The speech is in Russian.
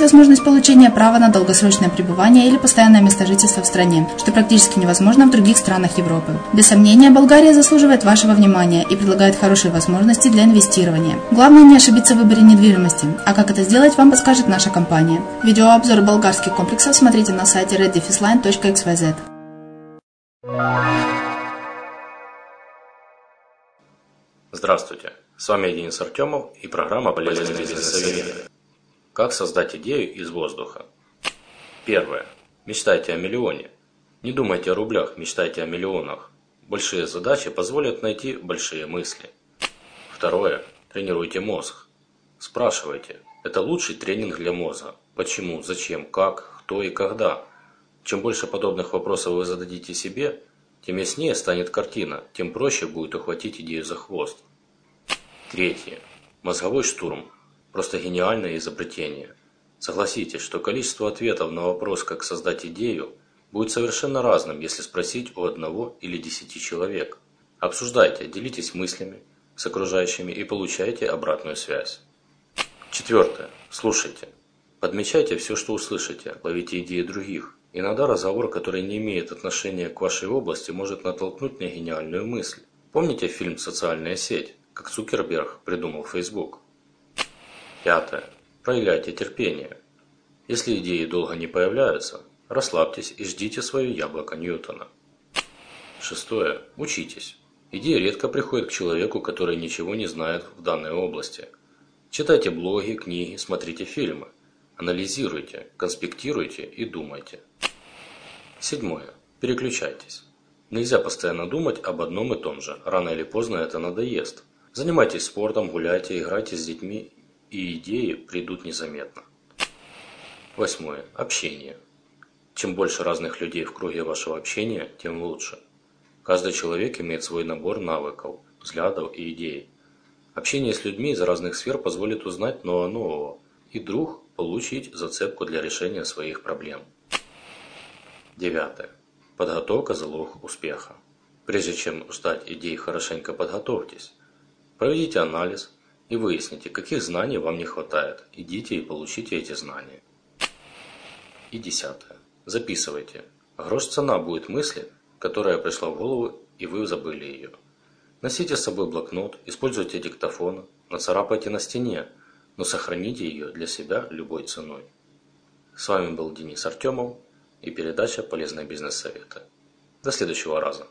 возможность получения права на долгосрочное пребывание или постоянное место жительства в стране, что практически невозможно в других странах Европы. Без сомнения, Болгария заслуживает вашего внимания и предлагает хорошие возможности для инвестирования. Главное не ошибиться в выборе недвижимости, а как это сделать, вам подскажет наша компания. Видеообзор болгарских комплексов смотрите на сайте reddefisline.xyz. Здравствуйте, с вами Денис Артемов и программа «Полезный бизнес-совет». Как создать идею из воздуха? Первое. Мечтайте о миллионе. Не думайте о рублях, мечтайте о миллионах. Большие задачи позволят найти большие мысли. Второе. Тренируйте мозг. Спрашивайте. Это лучший тренинг для мозга. Почему, зачем, как, кто и когда. Чем больше подобных вопросов вы зададите себе, тем яснее станет картина, тем проще будет ухватить идею за хвост. Третье. Мозговой штурм. Просто гениальное изобретение. Согласитесь, что количество ответов на вопрос, как создать идею, будет совершенно разным, если спросить у одного или десяти человек. Обсуждайте, делитесь мыслями с окружающими и получайте обратную связь. Четвертое. Слушайте. Подмечайте все, что услышите, ловите идеи других, Иногда разговор, который не имеет отношения к вашей области, может натолкнуть на гениальную мысль. Помните фильм «Социальная сеть», как Цукерберг придумал Facebook? Пятое. Проявляйте терпение. Если идеи долго не появляются, расслабьтесь и ждите свое яблоко Ньютона. Шестое. Учитесь. Идеи редко приходят к человеку, который ничего не знает в данной области. Читайте блоги, книги, смотрите фильмы. Анализируйте, конспектируйте и думайте. Седьмое. Переключайтесь. Нельзя постоянно думать об одном и том же. Рано или поздно это надоест. Занимайтесь спортом, гуляйте, играйте с детьми, и идеи придут незаметно. Восьмое. Общение. Чем больше разных людей в круге вашего общения, тем лучше. Каждый человек имеет свой набор навыков, взглядов и идей. Общение с людьми из разных сфер позволит узнать нового нового и друг получить зацепку для решения своих проблем. Девятое. Подготовка – залог успеха. Прежде чем ждать идей, хорошенько подготовьтесь. Проведите анализ и выясните, каких знаний вам не хватает. Идите и получите эти знания. И десятое. Записывайте. Грош цена будет мысли, которая пришла в голову, и вы забыли ее. Носите с собой блокнот, используйте диктофон, нацарапайте на стене, но сохраните ее для себя любой ценой. С вами был Денис Артемов и передача «Полезные бизнес-советы». До следующего раза.